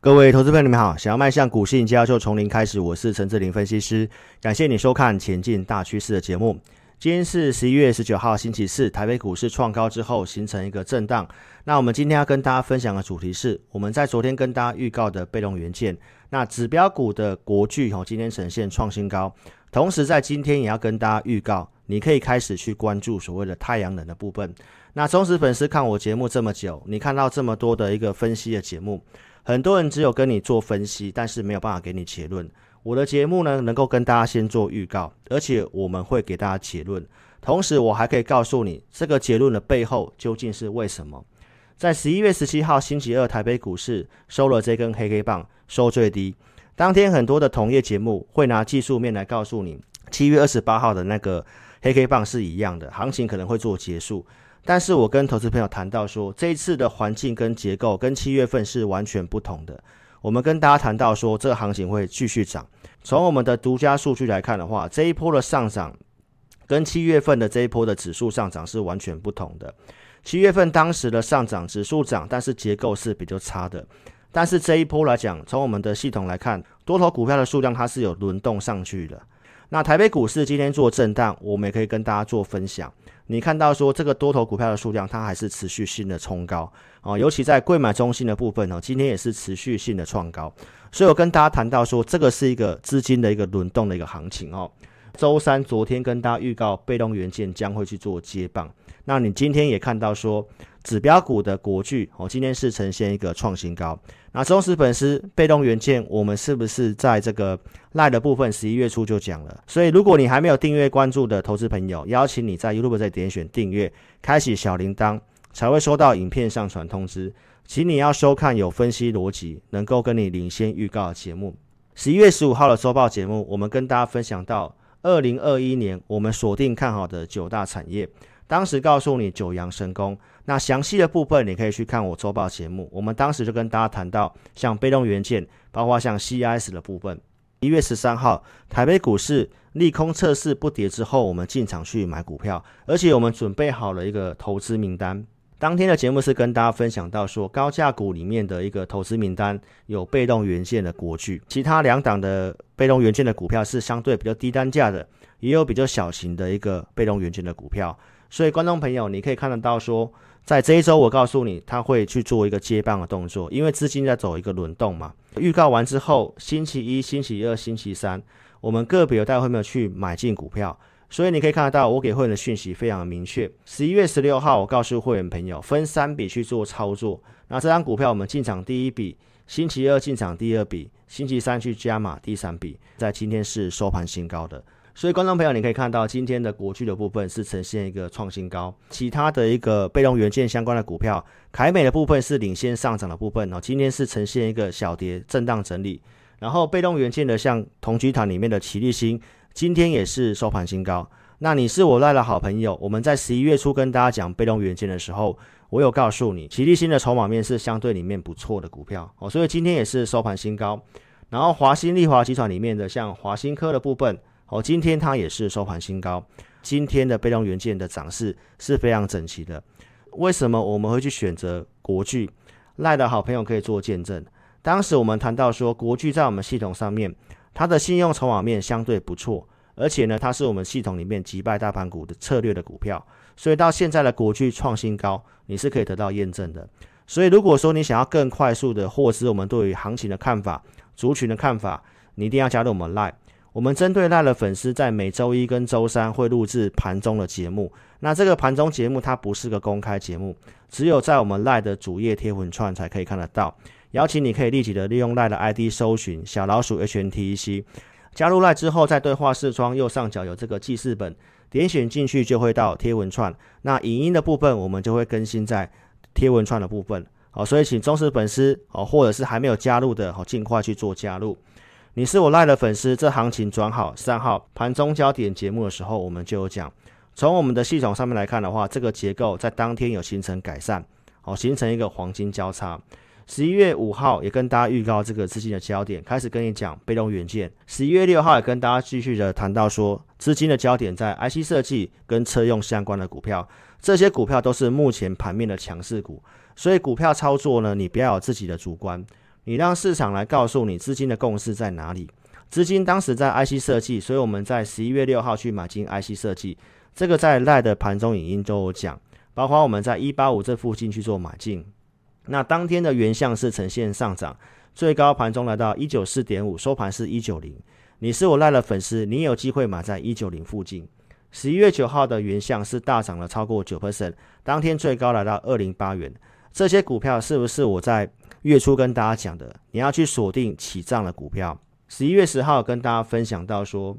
各位投资朋友，你们好！想要迈向股市赢家，就从零开始。我是陈志霖分析师，感谢你收看《前进大趋势》的节目。今天是十一月十九号，星期四，台北股市创高之后形成一个震荡。那我们今天要跟大家分享的主题是我们在昨天跟大家预告的被动元件。那指标股的国巨哦，今天呈现创新高。同时在今天也要跟大家预告，你可以开始去关注所谓的太阳能的部分。那忠实粉丝看我节目这么久，你看到这么多的一个分析的节目。很多人只有跟你做分析，但是没有办法给你结论。我的节目呢，能够跟大家先做预告，而且我们会给大家结论。同时，我还可以告诉你这个结论的背后究竟是为什么。在十一月十七号星期二，台北股市收了这根黑黑棒，收最低。当天很多的同业节目会拿技术面来告诉你，七月二十八号的那个黑黑棒是一样的，行情可能会做结束。但是我跟投资朋友谈到说，这一次的环境跟结构跟七月份是完全不同的。我们跟大家谈到说，这个行情会继续涨。从我们的独家数据来看的话，这一波的上涨跟七月份的这一波的指数上涨是完全不同的。七月份当时的上涨指数涨，但是结构是比较差的。但是这一波来讲，从我们的系统来看，多头股票的数量它是有轮动上去的。那台北股市今天做震荡，我们也可以跟大家做分享。你看到说这个多头股票的数量，它还是持续性的冲高啊，尤其在贵买中心的部分呢，今天也是持续性的创高。所以我跟大家谈到说，这个是一个资金的一个轮动的一个行情哦。周三昨天跟大家预告，被动元件将会去做接棒。那你今天也看到说。指标股的国巨哦，今天是呈现一个创新高。那忠实粉丝被动元件，我们是不是在这个赖的部分十一月初就讲了？所以如果你还没有订阅关注的投资朋友，邀请你在 YouTube 再点选订阅，开启小铃铛，才会收到影片上传通知。请你要收看有分析逻辑、能够跟你领先预告的节目。十一月十五号的周报节目，我们跟大家分享到，二零二一年我们锁定看好的九大产业。当时告诉你九阳神功，那详细的部分你可以去看我周报节目。我们当时就跟大家谈到，像被动元件，包括像 CIS 的部分。一月十三号，台北股市利空测试不跌之后，我们进场去买股票，而且我们准备好了一个投资名单。当天的节目是跟大家分享到说，高价股里面的一个投资名单有被动元件的国巨，其他两档的被动元件的股票是相对比较低单价的，也有比较小型的一个被动元件的股票。所以，观众朋友，你可以看得到说，在这一周，我告诉你，他会去做一个接棒的动作，因为资金在走一个轮动嘛。预告完之后，星期一、星期二、星期三，我们个别有带会没有去买进股票。所以你可以看得到，我给会员的讯息非常的明确。十一月十六号，我告诉会员朋友，分三笔去做操作。那这张股票我们进场第一笔，星期二进场第二笔，星期三去加码第三笔，在今天是收盘新高的。所以，观众朋友，你可以看到今天的国巨的部分是呈现一个创新高，其他的一个被动元件相关的股票，凯美的部分是领先上涨的部分哦。今天是呈现一个小跌震荡整理，然后被动元件的像同居团里面的奇力新，今天也是收盘新高。那你是我赖的好朋友，我们在十一月初跟大家讲被动元件的时候，我有告诉你，奇力新的筹码面是相对里面不错的股票哦，所以今天也是收盘新高。然后华新丽华集团里面的像华新科的部分。哦，今天它也是收盘新高。今天的被动元件的涨势是非常整齐的。为什么我们会去选择国巨？赖的好朋友可以做见证。当时我们谈到说，国巨在我们系统上面，它的信用筹码面相对不错，而且呢，它是我们系统里面击败大盘股的策略的股票。所以到现在的国巨创新高，你是可以得到验证的。所以如果说你想要更快速的获知我们对于行情的看法、族群的看法，你一定要加入我们赖。我们针对赖的粉丝，在每周一跟周三会录制盘中的节目。那这个盘中节目它不是个公开节目，只有在我们赖的主页贴文串才可以看得到。邀请你可以立即的利用赖的 ID 搜寻小老鼠 HNTEC，加入赖之后，在对话视窗右上角有这个记事本，点选进去就会到贴文串。那影音的部分我们就会更新在贴文串的部分。好，所以请忠实粉丝哦，或者是还没有加入的，好，尽快去做加入。你是我赖的粉丝，这行情转好。三号盘中焦点节目的时候，我们就有讲，从我们的系统上面来看的话，这个结构在当天有形成改善，好，形成一个黄金交叉。十一月五号也跟大家预告这个资金的焦点，开始跟你讲被动元件。十一月六号也跟大家继续的谈到说，资金的焦点在 IC 设计跟车用相关的股票，这些股票都是目前盘面的强势股，所以股票操作呢，你不要有自己的主观。你让市场来告诉你资金的共识在哪里。资金当时在 IC 设计，所以我们在十一月六号去买进 IC 设计，这个在赖的盘中影音都有讲，包括我们在一八五这附近去做买进。那当天的原相是呈现上涨，最高盘中来到一九四点五，收盘是一九零。你是我赖的粉丝，你有机会买在一九零附近。十一月九号的原相是大涨了超过九 percent，当天最高来到二零八元。这些股票是不是我在月初跟大家讲的？你要去锁定起涨的股票。十一月十号跟大家分享到说，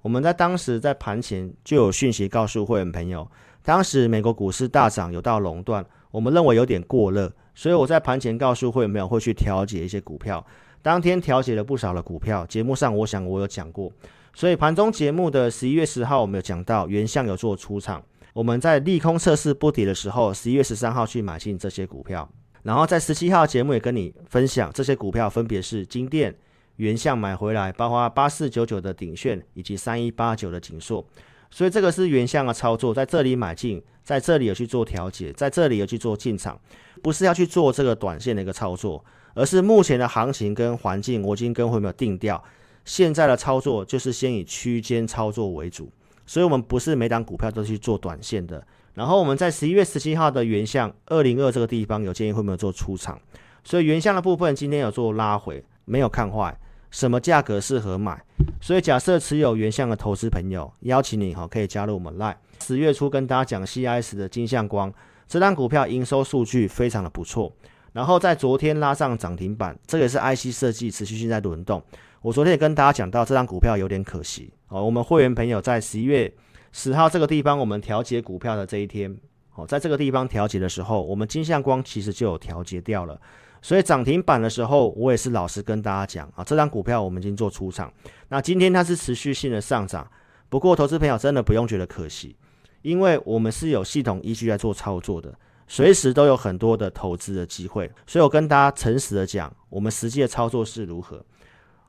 我们在当时在盘前就有讯息告诉会员朋友，当时美国股市大涨有到垄断，我们认为有点过热，所以我在盘前告诉会员朋友会去调节一些股票。当天调节了不少的股票，节目上我想我有讲过。所以盘中节目的十一月十号，我们有讲到原相有做出场。我们在利空测试不跌的时候，十一月十三号去买进这些股票。然后在十七号节目也跟你分享，这些股票分别是金电、原相买回来，包括八四九九的鼎炫以及三一八九的景硕。所以这个是原相的操作，在这里买进，在这里有去做调节，在这里有去做进场，不是要去做这个短线的一个操作，而是目前的行情跟环境，我已经跟会没有定调。现在的操作就是先以区间操作为主，所以我们不是每档股票都去做短线的。然后我们在十一月十七号的原相二零二这个地方有建议会没有做出场，所以原相的部分今天有做拉回，没有看坏。什么价格适合买？所以假设持有原相的投资朋友，邀请你哈可以加入我们 Line。十月初跟大家讲 CIS 的金相光这张股票营收数据非常的不错，然后在昨天拉上涨停板，这个也是 IC 设计持续性在轮动。我昨天也跟大家讲到，这张股票有点可惜哦。我们会员朋友在十一月十号这个地方，我们调节股票的这一天，哦，在这个地方调节的时候，我们金相光其实就有调节掉了。所以涨停板的时候，我也是老实跟大家讲啊，这张股票我们已经做出场。那今天它是持续性的上涨，不过投资朋友真的不用觉得可惜，因为我们是有系统依据来做操作的，随时都有很多的投资的机会。所以我跟大家诚实的讲，我们实际的操作是如何。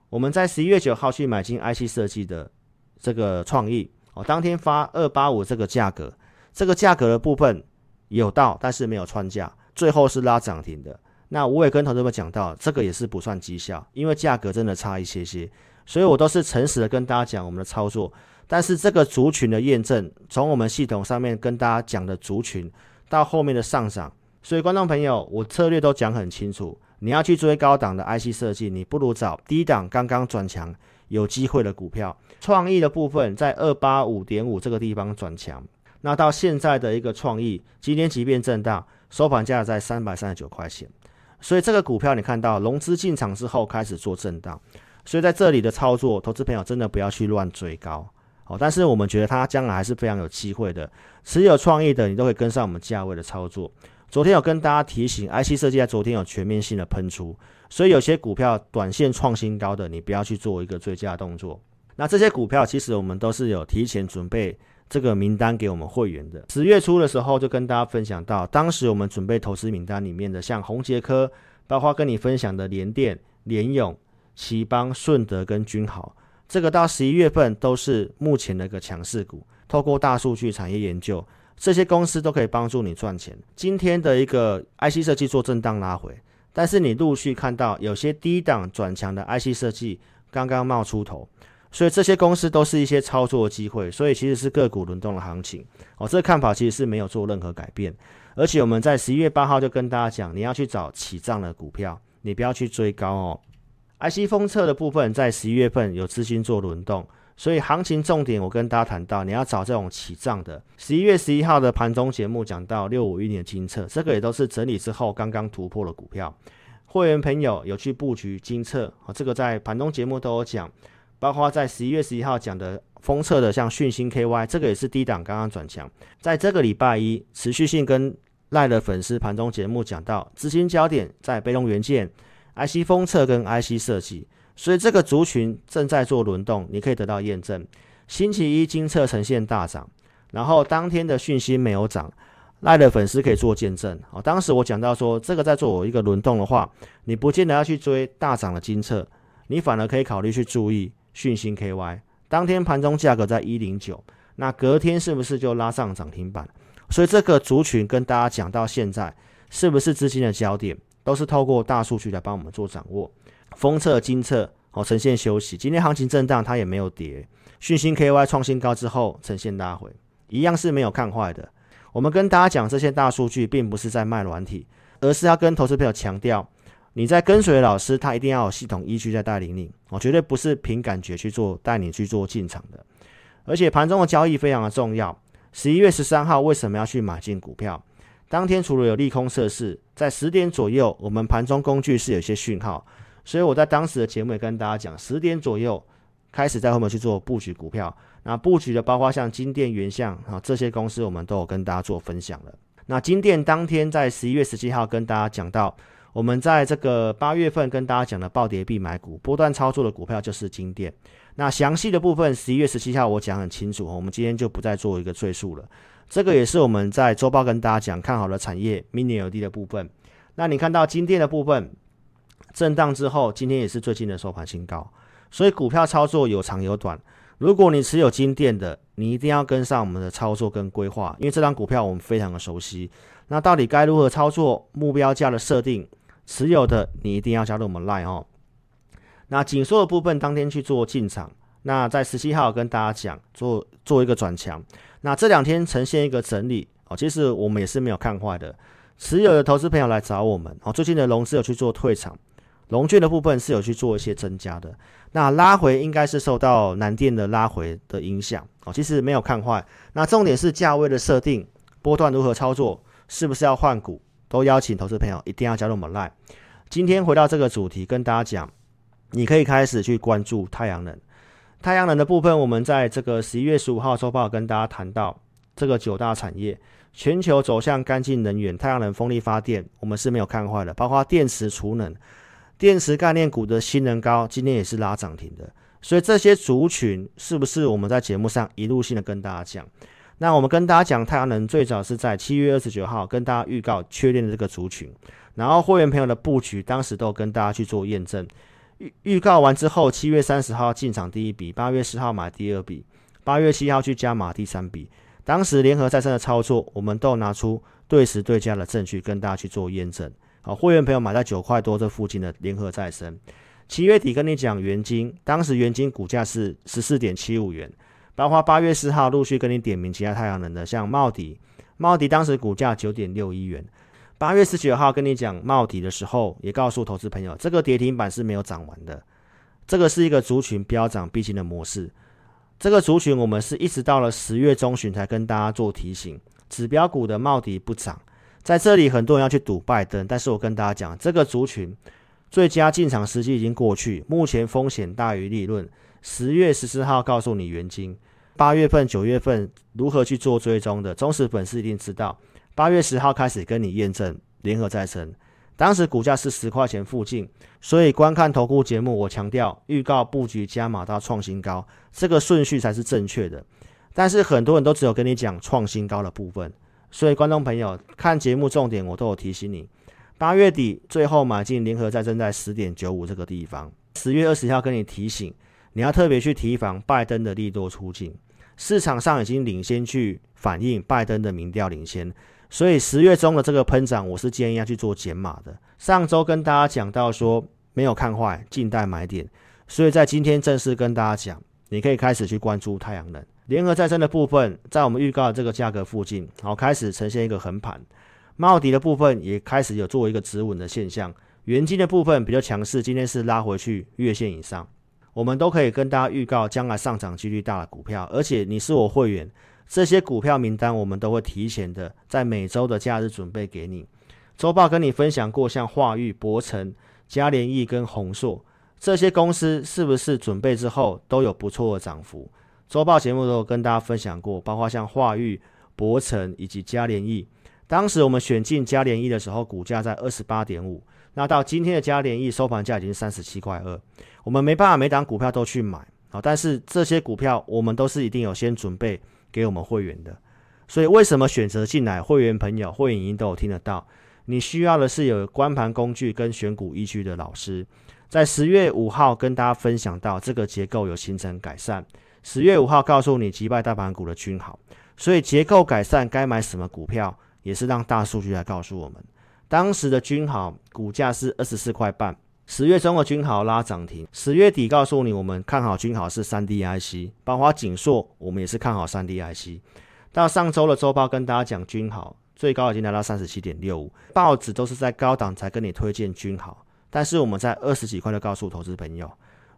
我们在十一月九号去买进 IC 设计的这个创意哦，当天发二八五这个价格，这个价格的部分有到，但是没有穿价，最后是拉涨停的。那我也跟同学们讲到，这个也是不算绩效，因为价格真的差一些些，所以我都是诚实的跟大家讲我们的操作。但是这个族群的验证，从我们系统上面跟大家讲的族群到后面的上涨，所以观众朋友，我策略都讲很清楚。你要去追高档的 IC 设计，你不如找低档刚刚转强有机会的股票。创意的部分在二八五点五这个地方转强，那到现在的一个创意，今天即便震荡，收盘价在三百三十九块钱。所以这个股票你看到融资进场之后开始做震荡，所以在这里的操作，投资朋友真的不要去乱追高。好，但是我们觉得它将来还是非常有机会的。持有创意的，你都会跟上我们价位的操作。昨天有跟大家提醒，IC 设计在昨天有全面性的喷出，所以有些股票短线创新高的，你不要去做一个追加动作。那这些股票其实我们都是有提前准备这个名单给我们会员的。十月初的时候就跟大家分享到，当时我们准备投资名单里面的，像宏捷科，包括跟你分享的联电、联咏、頎邦、顺德跟君豪，这个到十一月份都是目前的一个强势股。透过大数据产业研究。这些公司都可以帮助你赚钱。今天的一个 IC 设计做震荡拉回，但是你陆续看到有些低档转强的 IC 设计刚刚冒出头，所以这些公司都是一些操作机会。所以其实是个股轮动的行情哦。这个看法其实是没有做任何改变。而且我们在十一月八号就跟大家讲，你要去找起涨的股票，你不要去追高哦。IC 封测的部分在十一月份有资金做轮动。所以行情重点，我跟大家谈到，你要找这种起涨的。十一月十一号的盘中节目讲到六五一年的精测，这个也都是整理之后刚刚突破的股票。会员朋友有去布局精测，啊，这个在盘中节目都有讲，包括在十一月十一号讲的封测的，像讯芯 KY，这个也是低档刚刚转强。在这个礼拜一持续性跟赖的粉丝盘中节目讲到，资金焦点在被动元件、IC 封测跟 IC 设计。所以这个族群正在做轮动，你可以得到验证。星期一金测呈现大涨，然后当天的讯息没有涨，赖的粉丝可以做见证。哦，当时我讲到说，这个在做一个轮动的话，你不见得要去追大涨的金测，你反而可以考虑去注意讯息 KY。当天盘中价格在一零九，那隔天是不是就拉上涨停板？所以这个族群跟大家讲到现在，是不是资金的焦点？都是透过大数据来帮我们做掌握。封测、金测哦，呈现休息。今天行情震荡，它也没有跌。讯芯 KY 创新高之后，呈现拉回，一样是没有看坏的。我们跟大家讲这些大数据，并不是在卖软体，而是要跟投资朋友强调，你在跟随老师，他一定要有系统依据在带领你。我绝对不是凭感觉去做带你去做进场的。而且盘中的交易非常的重要。十一月十三号为什么要去买进股票？当天除了有利空测试，在十点左右，我们盘中工具是有些讯号，所以我在当时的节目也跟大家讲，十点左右开始在后面去做布局股票。那布局的包括像金电、原相啊这些公司，我们都有跟大家做分享了。那金电当天在十一月十七号跟大家讲到，我们在这个八月份跟大家讲的暴跌必买股，波段操作的股票就是金电。那详细的部分，十一月十七号我讲很清楚，我们今天就不再做一个赘述了。这个也是我们在周报跟大家讲看好的产业，Mini LED 的部分。那你看到金电的部分震荡之后，今天也是最近的收盘新高。所以股票操作有长有短。如果你持有金电的，你一定要跟上我们的操作跟规划，因为这张股票我们非常的熟悉。那到底该如何操作？目标价的设定，持有的你一定要加入我们 Line 哦。那紧缩的部分当天去做进场。那在十七号跟大家讲做做一个转强。那这两天呈现一个整理哦，其实我们也是没有看坏的。持有的投资朋友来找我们哦，最近的融资有去做退场。融券的部分是有去做一些增加的，那拉回应该是受到南电的拉回的影响哦，其实没有看坏。那重点是价位的设定，波段如何操作，是不是要换股，都邀请投资朋友一定要加入我们 Line。今天回到这个主题，跟大家讲，你可以开始去关注太阳能。太阳能的部分，我们在这个十一月十五号周报跟大家谈到，这个九大产业，全球走向干净能源，太阳能、风力发电，我们是没有看坏的，包括电池储能。电池概念股的新能高今天也是拉涨停的，所以这些族群是不是我们在节目上一路性的跟大家讲？那我们跟大家讲太阳能最早是在七月二十九号跟大家预告确认的这个族群，然后会员朋友的布局当时都跟大家去做验证，预预告完之后，七月三十号进场第一笔，八月十号买第二笔，八月七号去加码第三笔，当时联合再生的操作，我们都拿出对时对价的证据跟大家去做验证。好，会员朋友买在九块多这附近的联合再生，七月底跟你讲元晶，当时元晶股价是十四点七五元，包括八月四号陆续跟你点名其他太阳能的，像茂迪，茂迪当时股价九点六一元，八月十九号跟你讲茂迪的时候，也告诉投资朋友，这个跌停板是没有涨完的，这个是一个族群飙涨必经的模式，这个族群我们是一直到了十月中旬才跟大家做提醒，指标股的茂迪不涨。在这里，很多人要去赌拜登，但是我跟大家讲，这个族群最佳进场时机已经过去，目前风险大于利润。十月十四号告诉你元晶，八月份、九月份如何去做追踪的，忠实粉丝一定知道。八月十号开始跟你验证联合再生，当时股价是十块钱附近，所以观看投顾节目，我强调预告布局加码到创新高，这个顺序才是正确的。但是很多人都只有跟你讲创新高的部分。所以，观众朋友看节目重点，我都有提醒你。八月底最后买进联合再生在十点九五这个地方。十月二十号跟你提醒，你要特别去提防拜登的利多出尽。市场上已经领先去反映拜登的民调领先，所以十月中的这个喷涨，我是建议要去做减码的。上周跟大家讲到说没有看坏，静待买点，所以在今天正式跟大家讲，你可以开始去关注太阳能。联合再生的部分，在我们预告的这个价格附近，好，开始呈现一个横盘。茂迪的部分也开始有做一个止稳的现象。元晶的部分比较强势，今天是拉回去月线以上。我们都可以跟大家预告将来上涨几率大的股票，而且你是我会员，这些股票名单我们都会提前的在每周的假日准备给你。周报跟你分享过，像华裕、博成、嘉联益跟宏硕这些公司，是不是准备之后都有不错的涨幅？周报节目都有跟大家分享过，包括像华裕、博成以及嘉联益。当时我们选进嘉联益的时候，股价在二十八点五。那到今天的嘉联益收盘价已经三十七块二。我们没办法每档股票都去买啊，但是这些股票我们都是一定有先准备给我们会员的。所以为什么选择进来？会员朋友、会员已经都有听得到。你需要的是有观盘工具跟选股依据的老师。在十月五号跟大家分享到这个结构有形成改善。十月五号告诉你击败大盘股的均好，所以结构改善该买什么股票，也是让大数据来告诉我们。当时的君豪股价是二十四块半，十月中的君豪拉涨停，十月底告诉你我们看好君豪是三 D IC，包括景硕我们也是看好三 D IC。到上周的周报跟大家讲君豪最高已经来到三十七点六五，报纸都是在高档才跟你推荐君豪，但是我们在二十几块就告诉投资朋友。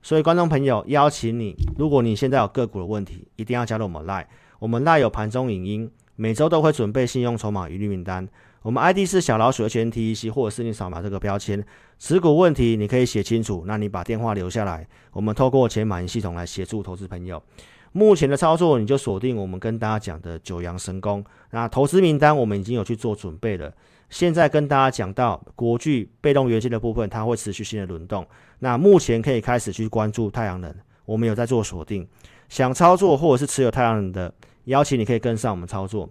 所以，观众朋友，邀请你，如果你现在有个股的问题，一定要加入我们 Line。我们 Line 有盘中影音，每周都会准备信用筹码一律名单。我们 ID 是小老鼠 HNTEC，或者是你扫码这个标签。持股问题你可以写清楚，那你把电话留下来，我们透过钱满系统来协助投资朋友。目前的操作，你就锁定我们跟大家讲的九阳神功。那投资名单我们已经有去做准备了。现在跟大家讲到国巨被动元件的部分，它会持续性的轮动。那目前可以开始去关注太阳能，我们有在做锁定。想操作或者是持有太阳能的，邀请你可以跟上我们操作。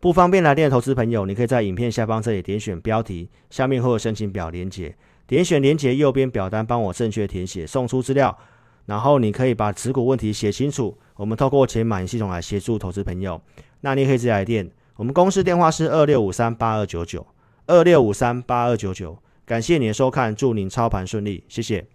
不方便来电的投资朋友，你可以在影片下方这里点选标题，下面会有申请表连结，点选连结右边表单，帮我正确填写，送出资料。然后你可以把持股问题写清楚，我们透过钱满系统来协助投资朋友。那你可以直接来电。我们公司电话是二六五三八二九九，二六五三八二九九。感谢你的收看，祝您操盘顺利，谢谢。